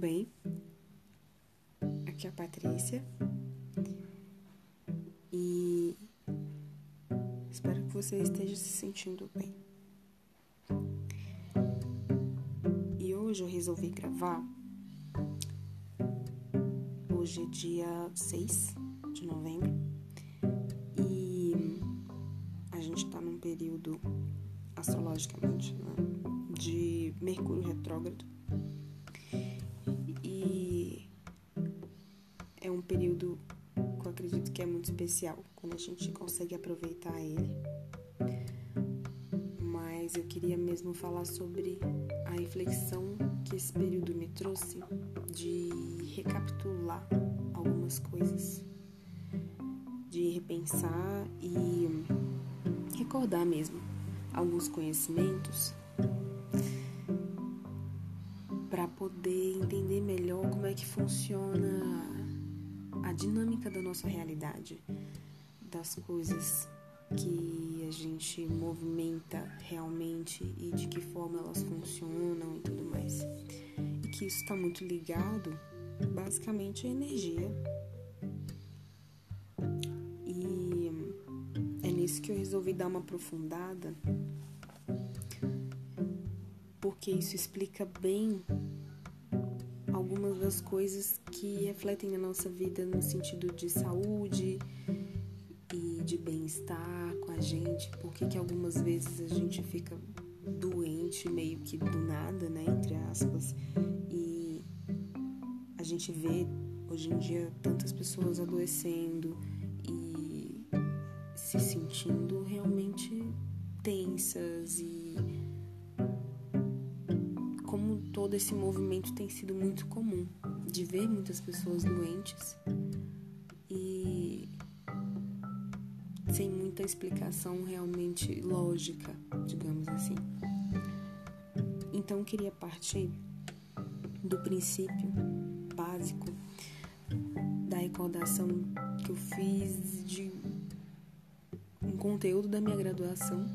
bem? Aqui é a Patrícia. E espero que você esteja se sentindo bem. E hoje eu resolvi gravar. Hoje é dia 6 de novembro. E a gente tá num período astrologicamente né, de Mercúrio retrógrado especial, quando a gente consegue aproveitar ele. Mas eu queria mesmo falar sobre a reflexão que esse período me trouxe de recapitular algumas coisas, de repensar e recordar mesmo alguns conhecimentos para poder entender melhor como é que funciona a dinâmica da nossa realidade, das coisas que a gente movimenta realmente e de que forma elas funcionam e tudo mais. E que isso está muito ligado basicamente à energia. E é nisso que eu resolvi dar uma aprofundada, porque isso explica bem algumas das coisas que refletem na nossa vida no sentido de saúde e de bem-estar com a gente, porque que algumas vezes a gente fica doente meio que do nada, né, entre aspas, e a gente vê hoje em dia tantas pessoas adoecendo e se sentindo realmente tensas e todo esse movimento tem sido muito comum de ver muitas pessoas doentes e sem muita explicação realmente lógica, digamos assim. Então queria partir do princípio básico da recordação que eu fiz de um conteúdo da minha graduação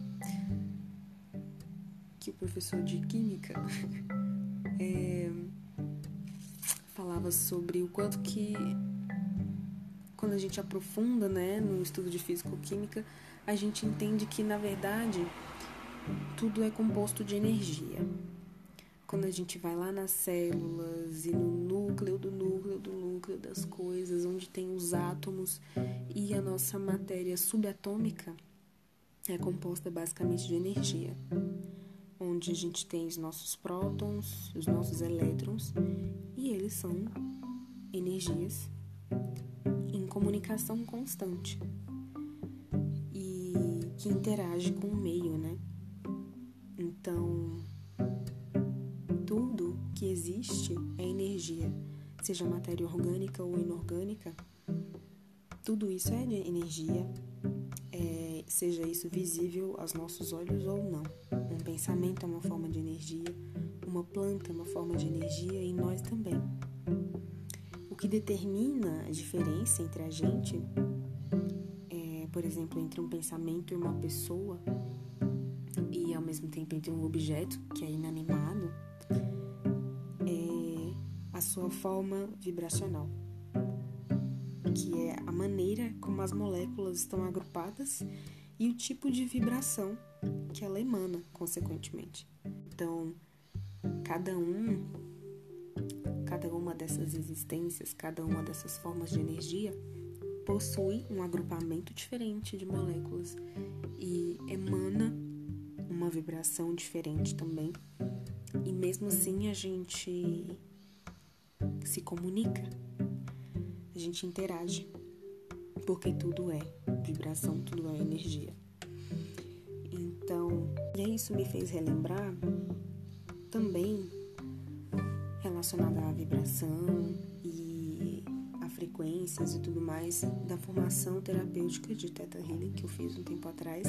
que o professor de química é, falava sobre o quanto que quando a gente aprofunda né, no estudo de físico-química, a gente entende que, na verdade, tudo é composto de energia. Quando a gente vai lá nas células e no núcleo do núcleo do núcleo das coisas, onde tem os átomos e a nossa matéria subatômica, é composta basicamente de energia onde a gente tem os nossos prótons, os nossos elétrons, e eles são energias em comunicação constante e que interage com o meio, né? Então, tudo que existe é energia, seja matéria orgânica ou inorgânica, tudo isso é energia, é, seja isso visível aos nossos olhos ou não. Um pensamento é uma forma de energia, uma planta uma forma de energia e nós também. O que determina a diferença entre a gente, é, por exemplo, entre um pensamento e uma pessoa, e ao mesmo tempo entre um objeto que é inanimado, é a sua forma vibracional, que é a maneira como as moléculas estão agrupadas e o tipo de vibração que ela emana, consequentemente. Então, cada um, cada uma dessas existências, cada uma dessas formas de energia possui um agrupamento diferente de moléculas e emana uma vibração diferente também. E mesmo assim a gente se comunica, a gente interage, porque tudo é vibração, tudo é energia. Então, e isso me fez relembrar também relacionada à vibração e a frequências e tudo mais da formação terapêutica de Theta Healing que eu fiz um tempo atrás,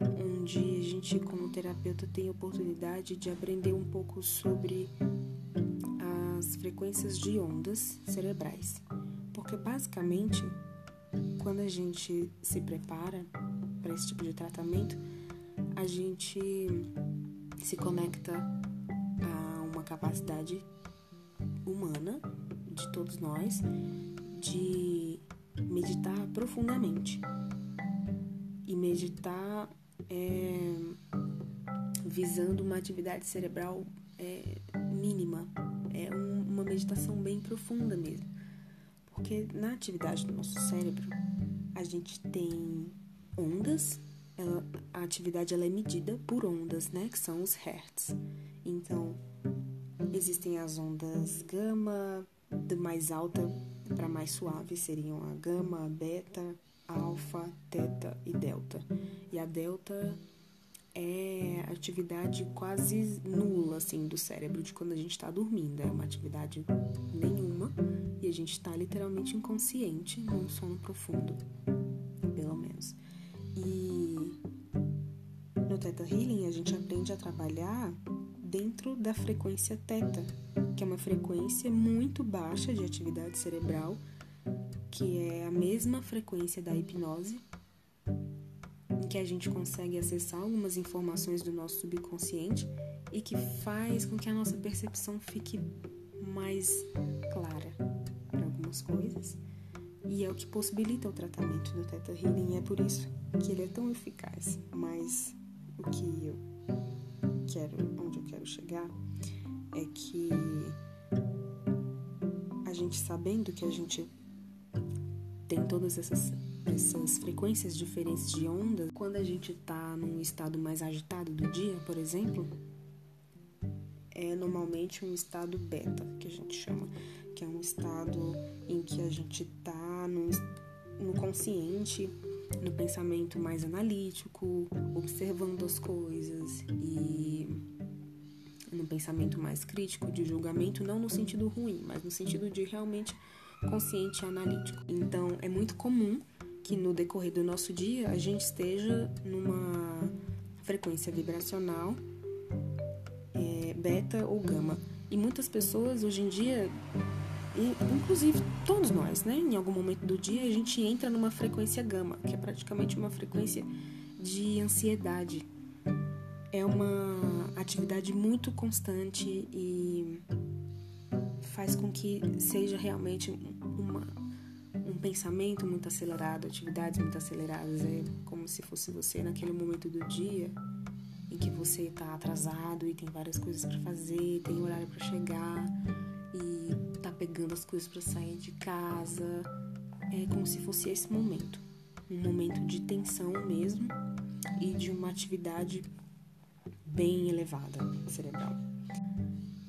onde a gente como terapeuta tem a oportunidade de aprender um pouco sobre as frequências de ondas cerebrais. Porque basicamente, quando a gente se prepara para esse tipo de tratamento, a gente se conecta capacidade humana, de todos nós, de meditar profundamente. E meditar é, visando uma atividade cerebral é, mínima. É um, uma meditação bem profunda mesmo. Porque na atividade do nosso cérebro, a gente tem ondas, ela, a atividade ela é medida por ondas, né? Que são os hertz. Então, existem as ondas gama, do mais alta para mais suave seriam a gama, beta, alfa, teta e delta. E a delta é atividade quase nula assim do cérebro de quando a gente está dormindo. É uma atividade nenhuma e a gente está literalmente inconsciente num sono profundo, pelo menos. E no Theta Healing a gente aprende a trabalhar dentro da frequência teta, que é uma frequência muito baixa de atividade cerebral, que é a mesma frequência da hipnose, em que a gente consegue acessar algumas informações do nosso subconsciente e que faz com que a nossa percepção fique mais clara para algumas coisas. E é o que possibilita o tratamento do Theta Healing, é por isso que ele é tão eficaz. Mas o que eu quero, quero chegar, é que a gente sabendo que a gente tem todas essas, essas frequências diferentes de onda, quando a gente está num estado mais agitado do dia, por exemplo, é normalmente um estado beta, que a gente chama, que é um estado em que a gente está no, no consciente, no pensamento mais analítico, observando as coisas e pensamento mais crítico, de julgamento, não no sentido ruim, mas no sentido de realmente consciente e analítico. Então, é muito comum que no decorrer do nosso dia a gente esteja numa frequência vibracional é, beta ou gama. E muitas pessoas hoje em dia inclusive todos nós, né? Em algum momento do dia a gente entra numa frequência gama, que é praticamente uma frequência de ansiedade. É uma atividade muito constante e faz com que seja realmente uma, um pensamento muito acelerado, atividades muito aceleradas. É como se fosse você naquele momento do dia em que você está atrasado e tem várias coisas para fazer, tem horário para chegar pegando as coisas para sair de casa. É como se fosse esse momento, um momento de tensão mesmo e de uma atividade bem elevada cerebral.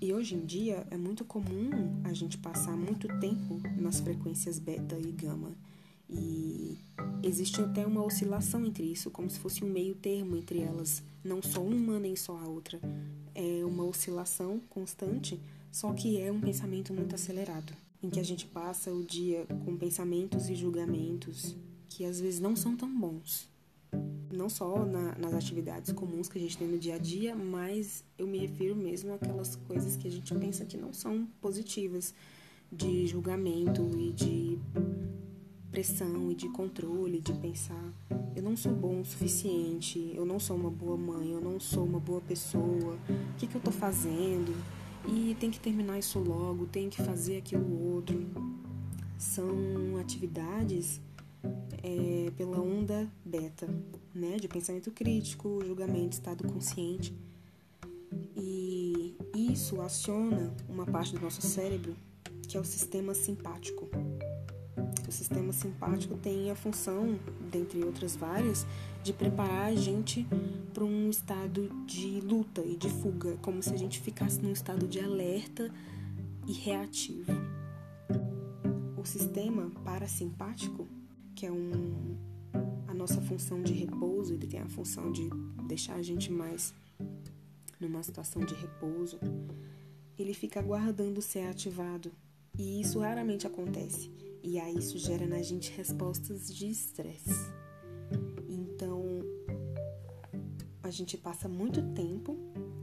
E hoje em dia é muito comum a gente passar muito tempo nas frequências beta e gama. E existe até uma oscilação entre isso, como se fosse um meio termo entre elas, não só uma nem só a outra. É uma oscilação constante só que é um pensamento muito acelerado, em que a gente passa o dia com pensamentos e julgamentos que às vezes não são tão bons. Não só na, nas atividades comuns que a gente tem no dia a dia, mas eu me refiro mesmo àquelas coisas que a gente pensa que não são positivas, de julgamento e de pressão e de controle, de pensar eu não sou bom o suficiente, eu não sou uma boa mãe, eu não sou uma boa pessoa, o que, que eu estou fazendo? e tem que terminar isso logo, tem que fazer aquilo outro. São atividades é, pela onda beta, né, de pensamento crítico, julgamento, estado consciente. E isso aciona uma parte do nosso cérebro que é o sistema simpático. O sistema simpático tem a função, dentre outras várias, de preparar a gente para um estado de luta e de fuga, como se a gente ficasse num estado de alerta e reativo. O sistema parasimpático, que é um, a nossa função de repouso, ele tem a função de deixar a gente mais numa situação de repouso, ele fica aguardando ser ativado. E isso raramente acontece. E aí isso gera na gente respostas de estresse. Então, a gente passa muito tempo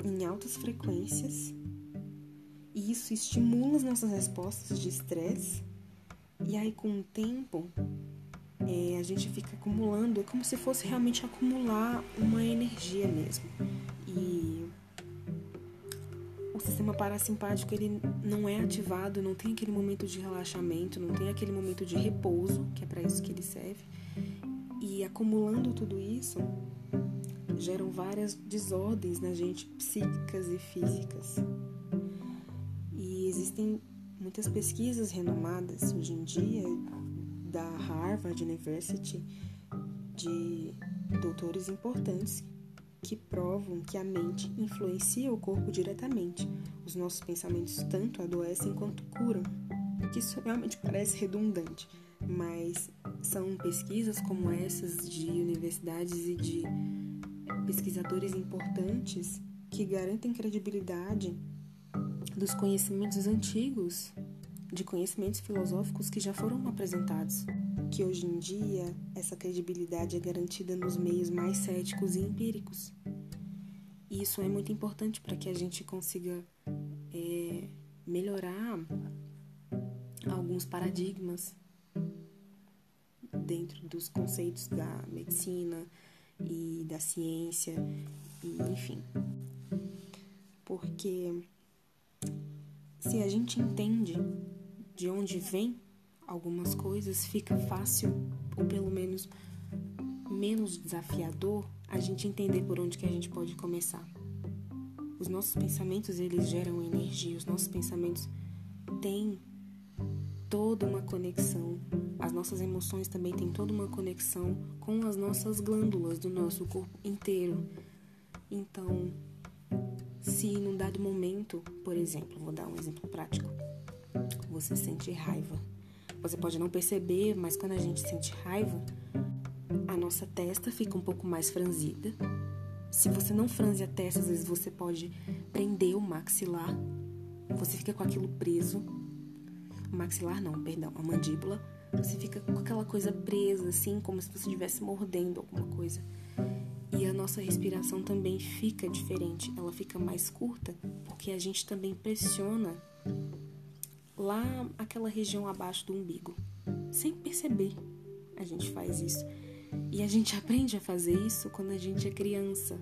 em altas frequências e isso estimula as nossas respostas de estresse. E aí, com o tempo, é, a gente fica acumulando, é como se fosse realmente acumular uma energia mesmo. E o sistema parasimpático ele não é ativado, não tem aquele momento de relaxamento, não tem aquele momento de repouso, que é para isso que ele serve. E acumulando tudo isso, geram várias desordens na gente, psíquicas e físicas. E existem muitas pesquisas renomadas hoje em dia da Harvard University de doutores importantes que provam que a mente influencia o corpo diretamente. Os nossos pensamentos tanto adoecem quanto curam. Isso realmente parece redundante, mas são pesquisas como essas de universidades e de pesquisadores importantes que garantem credibilidade dos conhecimentos antigos, de conhecimentos filosóficos que já foram apresentados que hoje em dia essa credibilidade é garantida nos meios mais céticos e empíricos. E isso é muito importante para que a gente consiga é, melhorar alguns paradigmas dentro dos conceitos da medicina e da ciência, e, enfim. Porque se a gente entende de onde vem algumas coisas, fica fácil, ou pelo menos menos desafiador, a gente entender por onde que a gente pode começar. Os nossos pensamentos, eles geram energia, os nossos pensamentos têm toda uma conexão. As nossas emoções também têm toda uma conexão com as nossas glândulas do nosso corpo inteiro. Então, se num dado momento, por exemplo, vou dar um exemplo prático, você sente raiva você pode não perceber, mas quando a gente sente raiva, a nossa testa fica um pouco mais franzida. Se você não franze a testa, às vezes você pode prender o maxilar. Você fica com aquilo preso. O maxilar não, perdão, a mandíbula. Você fica com aquela coisa presa, assim, como se você estivesse mordendo alguma coisa. E a nossa respiração também fica diferente, ela fica mais curta, porque a gente também pressiona lá aquela região abaixo do umbigo. Sem perceber, a gente faz isso. E a gente aprende a fazer isso quando a gente é criança.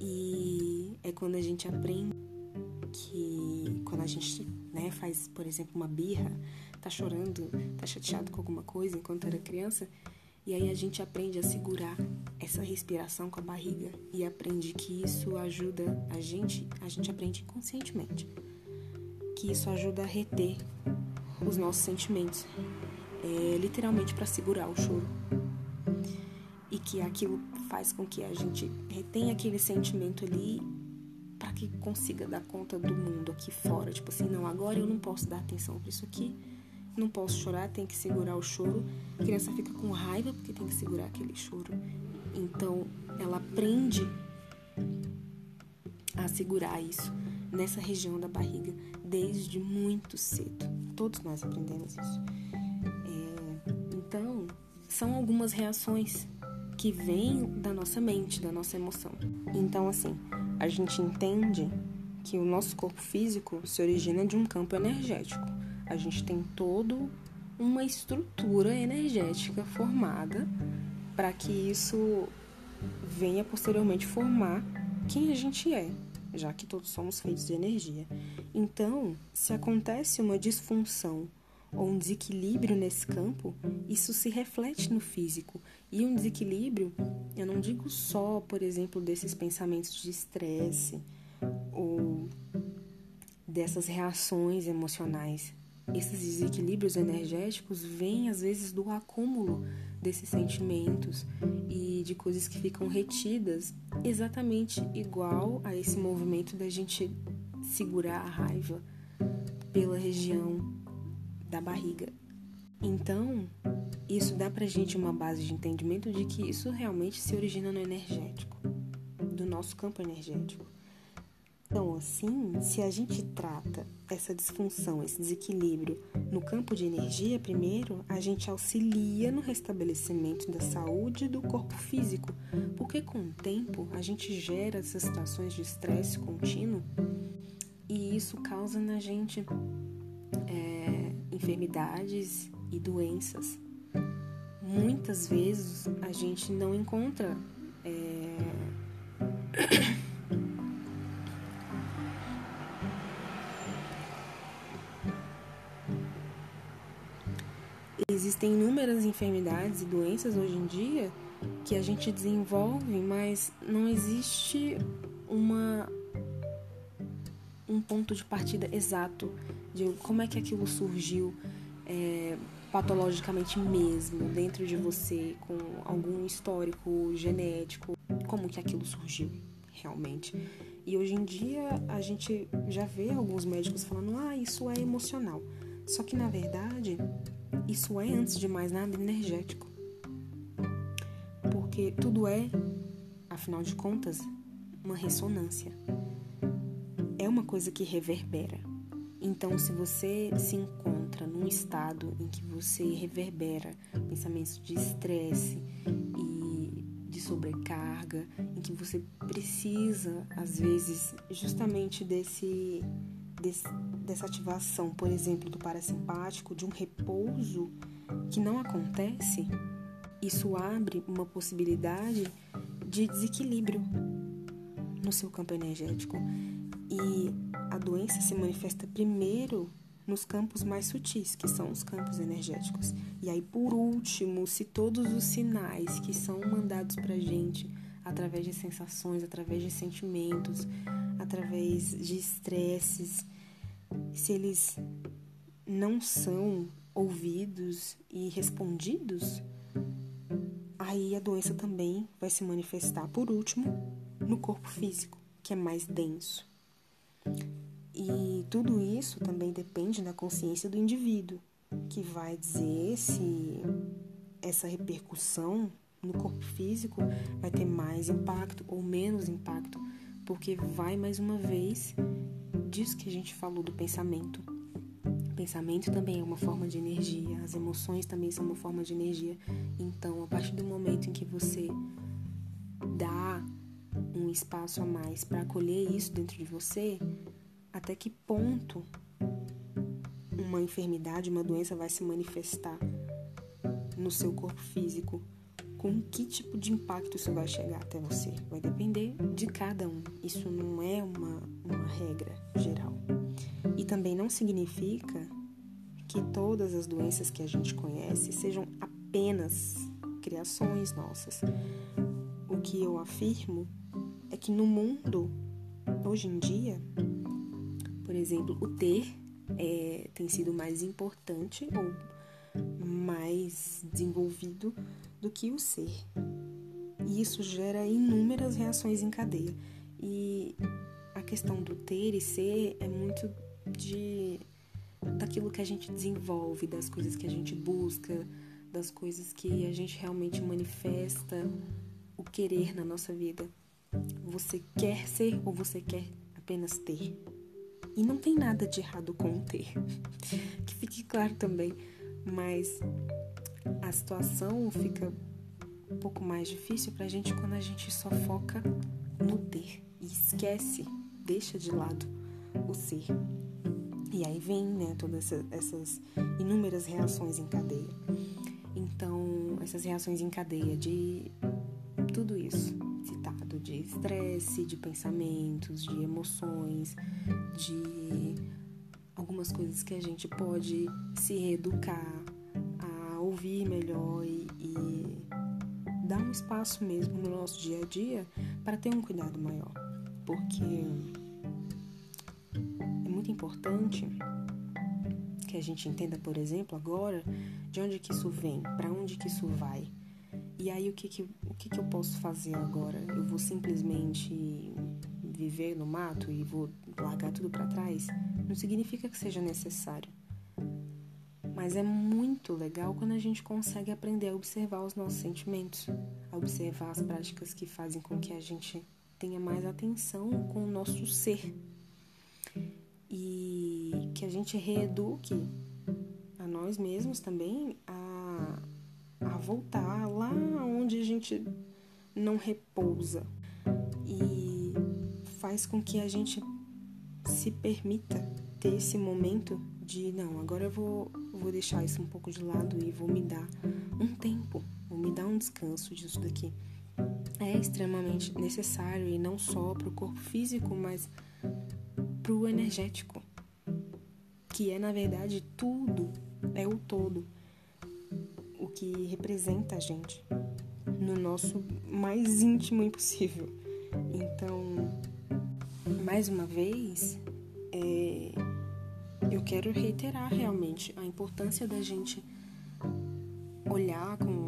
E é quando a gente aprende que quando a gente né, faz, por exemplo, uma birra, tá chorando, tá chateado com alguma coisa enquanto era criança, e aí a gente aprende a segurar essa respiração com a barriga e aprende que isso ajuda a gente, a gente aprende inconscientemente que isso ajuda a reter os nossos sentimentos, é, literalmente para segurar o choro. E que aquilo faz com que a gente retenha aquele sentimento ali para que consiga dar conta do mundo aqui fora. Tipo assim, não, agora eu não posso dar atenção para isso aqui, não posso chorar, tem que segurar o choro. A criança fica com raiva porque tem que segurar aquele choro. Então, ela aprende a segurar isso nessa região da barriga desde muito cedo. Todos nós aprendemos isso. É, então, são algumas reações que vêm da nossa mente, da nossa emoção. Então, assim, a gente entende que o nosso corpo físico se origina de um campo energético. A gente tem todo uma estrutura energética formada para que isso venha posteriormente formar quem a gente é já que todos somos feitos de energia. Então, se acontece uma disfunção ou um desequilíbrio nesse campo, isso se reflete no físico. E um desequilíbrio, eu não digo só, por exemplo, desses pensamentos de estresse ou dessas reações emocionais. Esses desequilíbrios energéticos vêm às vezes do acúmulo desses sentimentos e de coisas que ficam retidas, exatamente igual a esse movimento da gente segurar a raiva pela região da barriga. Então, isso dá pra gente uma base de entendimento de que isso realmente se origina no energético, do nosso campo energético. Então, assim, se a gente trata essa disfunção, esse desequilíbrio no campo de energia, primeiro, a gente auxilia no restabelecimento da saúde do corpo físico, porque com o tempo a gente gera essas situações de estresse contínuo e isso causa na gente é, enfermidades e doenças. Muitas vezes a gente não encontra. É, existem inúmeras enfermidades e doenças hoje em dia que a gente desenvolve, mas não existe uma um ponto de partida exato de como é que aquilo surgiu é, patologicamente mesmo dentro de você, com algum histórico genético, como que aquilo surgiu realmente. E hoje em dia a gente já vê alguns médicos falando: ah, isso é emocional. Só que na verdade, isso é, antes de mais nada, energético. Porque tudo é, afinal de contas, uma ressonância. É uma coisa que reverbera. Então, se você se encontra num estado em que você reverbera pensamentos de estresse e de sobrecarga, em que você precisa, às vezes, justamente desse, desse dessa ativação, por exemplo, do parasimpático, de um repouso que não acontece, isso abre uma possibilidade de desequilíbrio no seu campo energético. E a doença se manifesta primeiro nos campos mais sutis, que são os campos energéticos. E aí, por último, se todos os sinais que são mandados para gente através de sensações, através de sentimentos, através de estresses, se eles não são ouvidos e respondidos, aí a doença também vai se manifestar, por último, no corpo físico, que é mais denso. E tudo isso também depende da consciência do indivíduo, que vai dizer se essa repercussão no corpo físico vai ter mais impacto ou menos impacto, porque vai mais uma vez disso que a gente falou do pensamento. Pensamento também é uma forma de energia, as emoções também são uma forma de energia. Então, a partir do momento em que você dá um espaço a mais para acolher isso dentro de você, até que ponto uma enfermidade, uma doença vai se manifestar no seu corpo físico com que tipo de impacto isso vai chegar até você. Vai depender de cada um. Isso não é uma, uma regra geral. E também não significa que todas as doenças que a gente conhece sejam apenas criações nossas. O que eu afirmo é que no mundo, hoje em dia, por exemplo, o ter é, tem sido mais importante ou mais desenvolvido do que o ser. E isso gera inúmeras reações em cadeia. E questão do ter e ser é muito de daquilo que a gente desenvolve, das coisas que a gente busca, das coisas que a gente realmente manifesta o querer na nossa vida. Você quer ser ou você quer apenas ter? E não tem nada de errado com ter. que fique claro também, mas a situação fica um pouco mais difícil pra gente quando a gente só foca no ter e esquece, deixa de lado o ser. E aí vem, né, todas essas inúmeras reações em cadeia. Então, essas reações em cadeia de tudo isso citado, de estresse, de pensamentos, de emoções, de algumas coisas que a gente pode se reeducar, ouvir melhor e, e dar um espaço mesmo no nosso dia a dia para ter um cuidado maior. Porque é muito importante que a gente entenda, por exemplo, agora de onde que isso vem, para onde que isso vai. E aí o que que, o que que eu posso fazer agora? Eu vou simplesmente viver no mato e vou largar tudo para trás? Não significa que seja necessário. Mas é muito legal quando a gente consegue aprender a observar os nossos sentimentos, a observar as práticas que fazem com que a gente tenha mais atenção com o nosso ser e que a gente reeduque a nós mesmos também a, a voltar lá onde a gente não repousa e faz com que a gente se permita ter esse momento de não, agora eu vou vou deixar isso um pouco de lado e vou me dar um tempo, vou me dar um descanso disso daqui. É extremamente necessário e não só para o corpo físico, mas para o energético, que é na verdade tudo, é o todo. o que representa a gente no nosso mais íntimo impossível. Então, mais uma vez, é, eu quero reiterar realmente a importância da gente olhar com,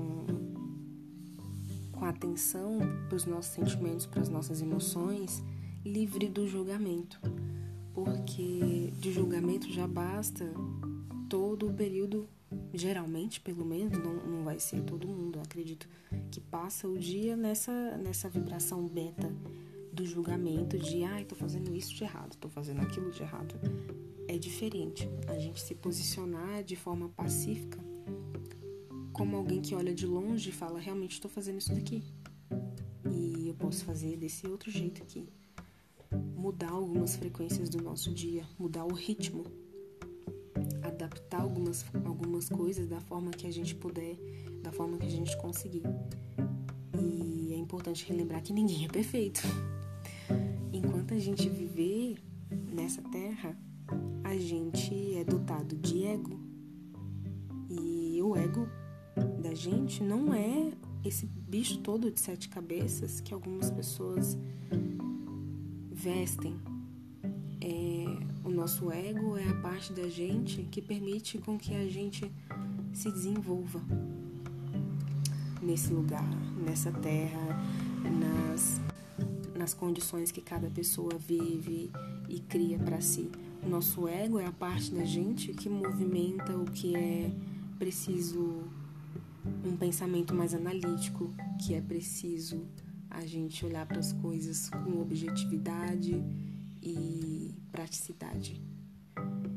com atenção para os nossos sentimentos, para as nossas emoções, livre do julgamento. Porque de julgamento já basta todo o período, geralmente, pelo menos, não, não vai ser todo mundo, acredito, que passa o dia nessa, nessa vibração beta do julgamento de, ai, ah, tô fazendo isso de errado, tô fazendo aquilo de errado. É diferente a gente se posicionar de forma pacífica como alguém que olha de longe e fala, realmente estou fazendo isso daqui. E eu posso fazer desse outro jeito aqui. Mudar algumas frequências do nosso dia, mudar o ritmo, adaptar algumas, algumas coisas da forma que a gente puder, da forma que a gente conseguir. E é importante relembrar que ninguém é perfeito enquanto a gente viver nessa terra, a gente é dotado de ego. E o ego gente não é esse bicho todo de sete cabeças que algumas pessoas vestem. É, o nosso ego é a parte da gente que permite com que a gente se desenvolva nesse lugar, nessa terra, nas nas condições que cada pessoa vive e cria para si. O nosso ego é a parte da gente que movimenta o que é preciso um pensamento mais analítico, que é preciso a gente olhar para as coisas com objetividade e praticidade.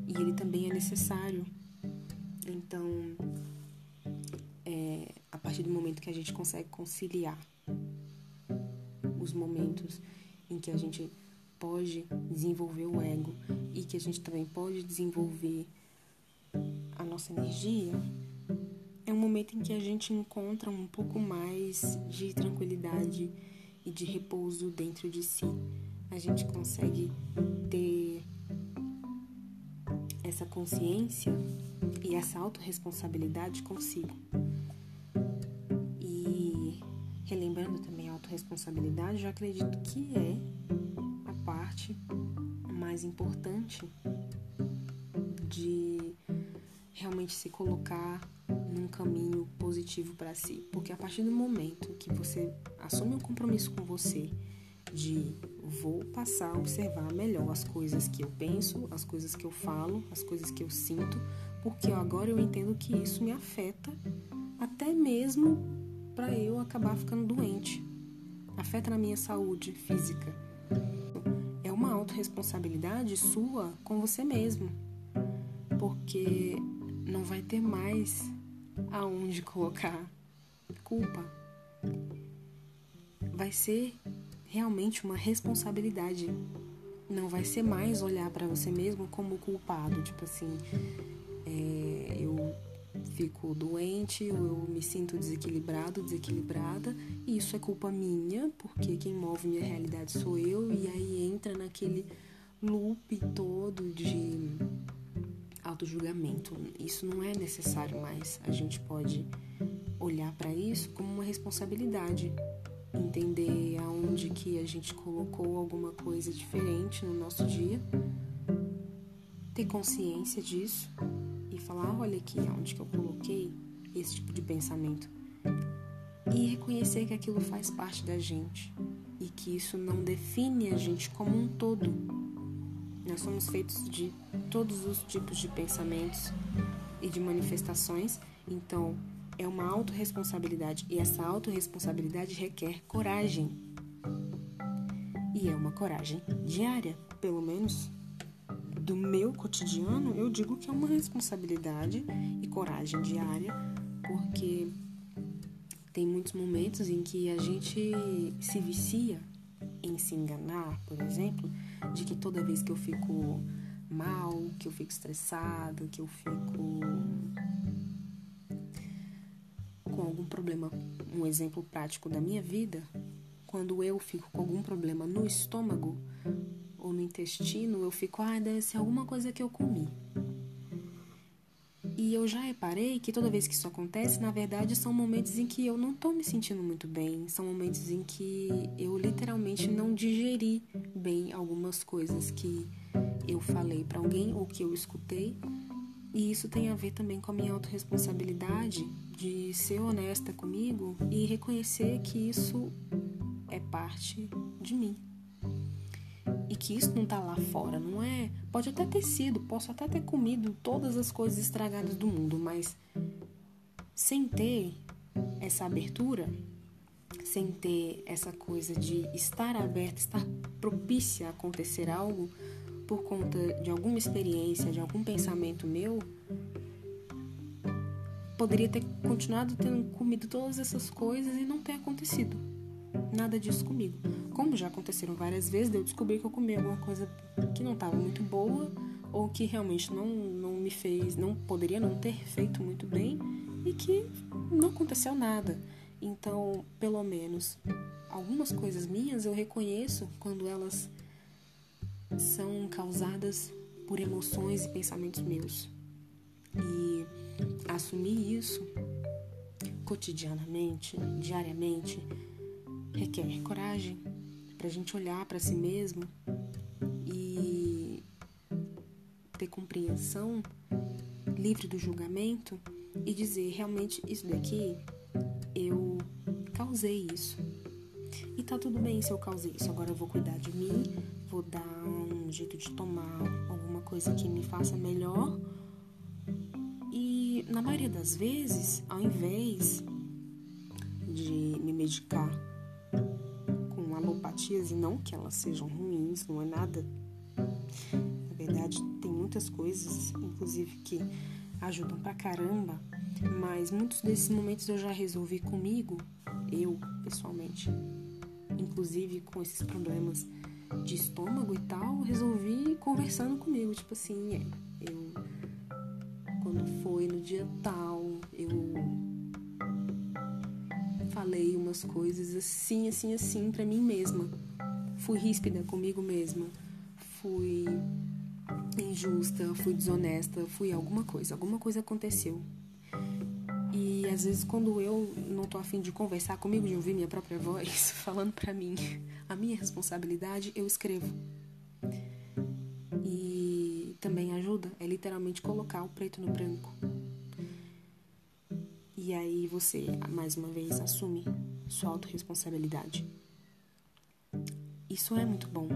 E ele também é necessário. Então, é, a partir do momento que a gente consegue conciliar os momentos em que a gente pode desenvolver o ego e que a gente também pode desenvolver a nossa energia, é um momento em que a gente encontra um pouco mais de tranquilidade e de repouso dentro de si. A gente consegue ter essa consciência e essa autorresponsabilidade consigo. E relembrando também autorresponsabilidade, eu acredito que é a parte mais importante de realmente se colocar num caminho positivo para si. Porque a partir do momento que você assume um compromisso com você de vou passar a observar melhor as coisas que eu penso, as coisas que eu falo, as coisas que eu sinto, porque agora eu entendo que isso me afeta até mesmo para eu acabar ficando doente afeta na minha saúde física. É uma autorresponsabilidade sua com você mesmo, porque não vai ter mais aonde colocar culpa. Vai ser realmente uma responsabilidade. Não vai ser mais olhar para você mesmo como culpado, tipo assim, é, eu fico doente, eu me sinto desequilibrado, desequilibrada, e isso é culpa minha, porque quem move minha realidade sou eu, e aí entra naquele loop todo de auto-julgamento. Isso não é necessário mais. A gente pode olhar para isso como uma responsabilidade, entender aonde que a gente colocou alguma coisa diferente no nosso dia, ter consciência disso falar, olha aqui onde que eu coloquei esse tipo de pensamento. E reconhecer que aquilo faz parte da gente e que isso não define a gente como um todo. Nós somos feitos de todos os tipos de pensamentos e de manifestações, então é uma autorresponsabilidade e essa autorresponsabilidade requer coragem. E é uma coragem diária, pelo menos do meu cotidiano, eu digo que é uma responsabilidade e coragem diária, porque tem muitos momentos em que a gente se vicia em se enganar, por exemplo, de que toda vez que eu fico mal, que eu fico estressada, que eu fico com algum problema, um exemplo prático da minha vida, quando eu fico com algum problema no estômago, ou no intestino, eu fico, ah, deve ser alguma coisa que eu comi. E eu já reparei que toda vez que isso acontece, na verdade, são momentos em que eu não tô me sentindo muito bem, são momentos em que eu literalmente não digeri bem algumas coisas que eu falei para alguém ou que eu escutei. E isso tem a ver também com a minha autorresponsabilidade de ser honesta comigo e reconhecer que isso é parte de mim. E que isso não tá lá fora, não é? Pode até ter sido, posso até ter comido todas as coisas estragadas do mundo, mas sem ter essa abertura, sem ter essa coisa de estar aberta, estar propícia a acontecer algo por conta de alguma experiência, de algum pensamento meu, poderia ter continuado tendo comido todas essas coisas e não ter acontecido nada disso comigo. Como já aconteceram várias vezes, eu descobri que eu comi alguma coisa que não estava muito boa ou que realmente não, não me fez, não poderia não ter feito muito bem e que não aconteceu nada. Então, pelo menos algumas coisas minhas eu reconheço quando elas são causadas por emoções e pensamentos meus. E assumir isso cotidianamente, diariamente, requer coragem para a gente olhar para si mesmo e ter compreensão, livre do julgamento e dizer realmente isso daqui eu causei isso. E tá tudo bem se eu causei isso. Agora eu vou cuidar de mim, vou dar um jeito de tomar alguma coisa que me faça melhor na maioria das vezes, ao invés de me medicar com alopatias, e não que elas sejam ruins, não é nada. Na verdade, tem muitas coisas, inclusive, que ajudam pra caramba, mas muitos desses momentos eu já resolvi comigo, eu pessoalmente, inclusive com esses problemas de estômago e tal, resolvi conversando comigo, tipo assim, é, eu quando foi no dia tal, eu falei umas coisas assim, assim, assim para mim mesma. Fui ríspida comigo mesma. Fui injusta, fui desonesta, fui alguma coisa. Alguma coisa aconteceu. E às vezes quando eu não tô afim de conversar comigo, de ouvir minha própria voz falando para mim a minha responsabilidade, eu escrevo também ajuda é literalmente colocar o preto no branco. E aí você, mais uma vez, assume sua autorresponsabilidade. Isso é muito bom.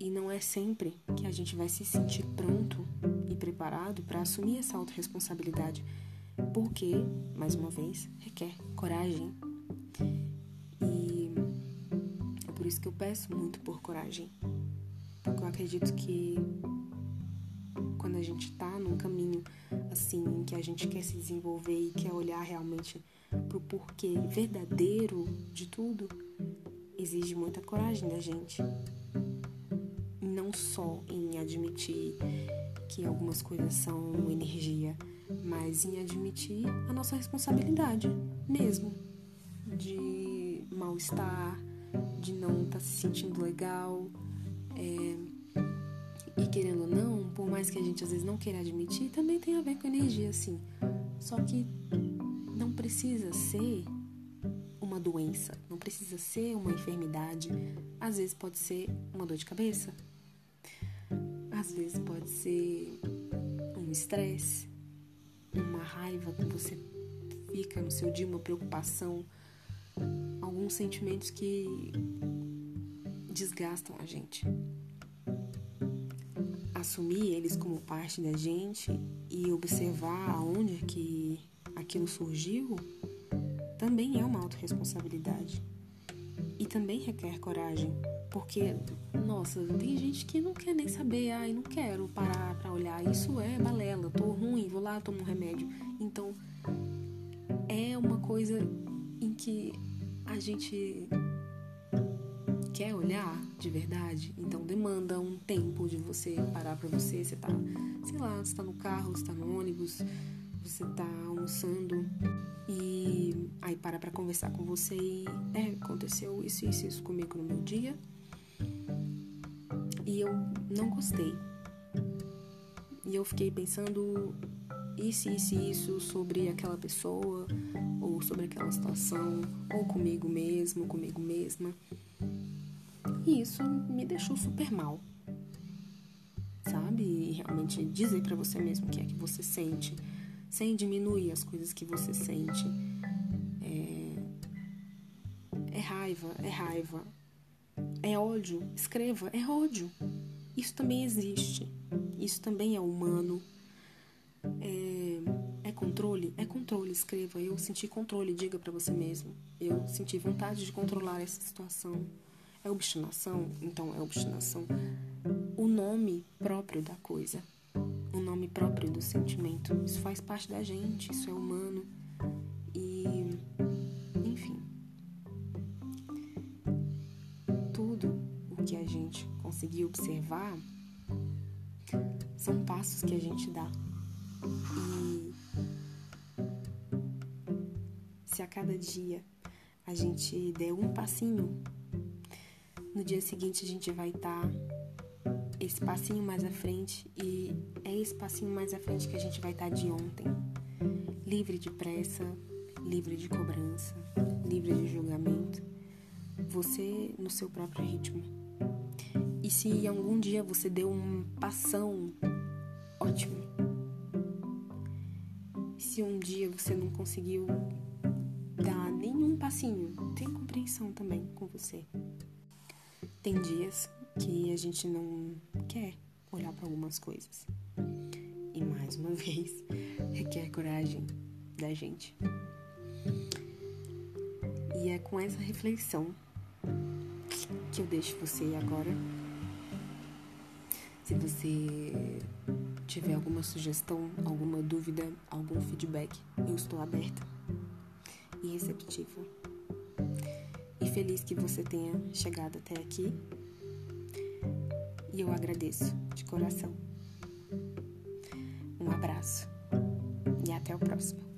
E não é sempre que a gente vai se sentir pronto e preparado para assumir essa autorresponsabilidade, porque, mais uma vez, requer coragem. E é por isso que eu peço muito por coragem. Porque eu acredito que quando a gente tá num caminho assim, que a gente quer se desenvolver e quer olhar realmente pro porquê verdadeiro de tudo, exige muita coragem da gente. Não só em admitir que algumas coisas são energia, mas em admitir a nossa responsabilidade mesmo de mal-estar, de não estar tá se sentindo legal, é, e querendo ou não, por mais que a gente às vezes não queira admitir, também tem a ver com energia, assim. Só que não precisa ser uma doença, não precisa ser uma enfermidade. Às vezes pode ser uma dor de cabeça, às vezes pode ser um estresse, uma raiva que você fica no seu dia, uma preocupação, alguns sentimentos que desgastam a gente. Assumir eles como parte da gente e observar aonde que aquilo surgiu também é uma autorresponsabilidade. E também requer coragem, porque, nossa, tem gente que não quer nem saber, ai, não quero parar pra olhar, isso é balela, tô ruim, vou lá, tomo um remédio. Então, é uma coisa em que a gente quer olhar de verdade, então demanda um tempo de você parar para você. Você tá, sei lá, você tá no carro, você tá no ônibus, você tá almoçando e aí para pra conversar com você e é, aconteceu isso, isso, isso comigo no meu dia e eu não gostei. e eu fiquei pensando isso, isso isso sobre aquela pessoa, ou sobre aquela situação, ou comigo mesmo, comigo mesma. E isso me deixou super mal. Sabe? E realmente dizer para você mesmo o que é que você sente, sem diminuir as coisas que você sente. É, é raiva, é raiva. É ódio, escreva, é ódio. Isso também existe. Isso também é humano. É, é, controle? É controle, escreva. Eu senti controle, diga para você mesmo. Eu senti vontade de controlar essa situação. É obstinação? Então é obstinação. O nome próprio da coisa. Nome próprio do sentimento. Isso faz parte da gente, isso é humano. E. Enfim. Tudo o que a gente conseguir observar são passos que a gente dá. E se a cada dia a gente der um passinho, no dia seguinte a gente vai estar tá esse passinho mais à frente e é esse passinho mais à frente que a gente vai estar tá de ontem. Livre de pressa, livre de cobrança, livre de julgamento. Você no seu próprio ritmo. E se algum dia você deu um passão, ótimo se um dia você não conseguiu dar nenhum passinho, tem compreensão também com você. Tem dias que a gente não quer olhar para algumas coisas. E mais uma vez, requer coragem da gente. E é com essa reflexão que eu deixo você agora. Se você tiver alguma sugestão, alguma dúvida, algum feedback, eu estou aberta e receptiva. E feliz que você tenha chegado até aqui. E eu agradeço de coração. Um abraço e até o próximo.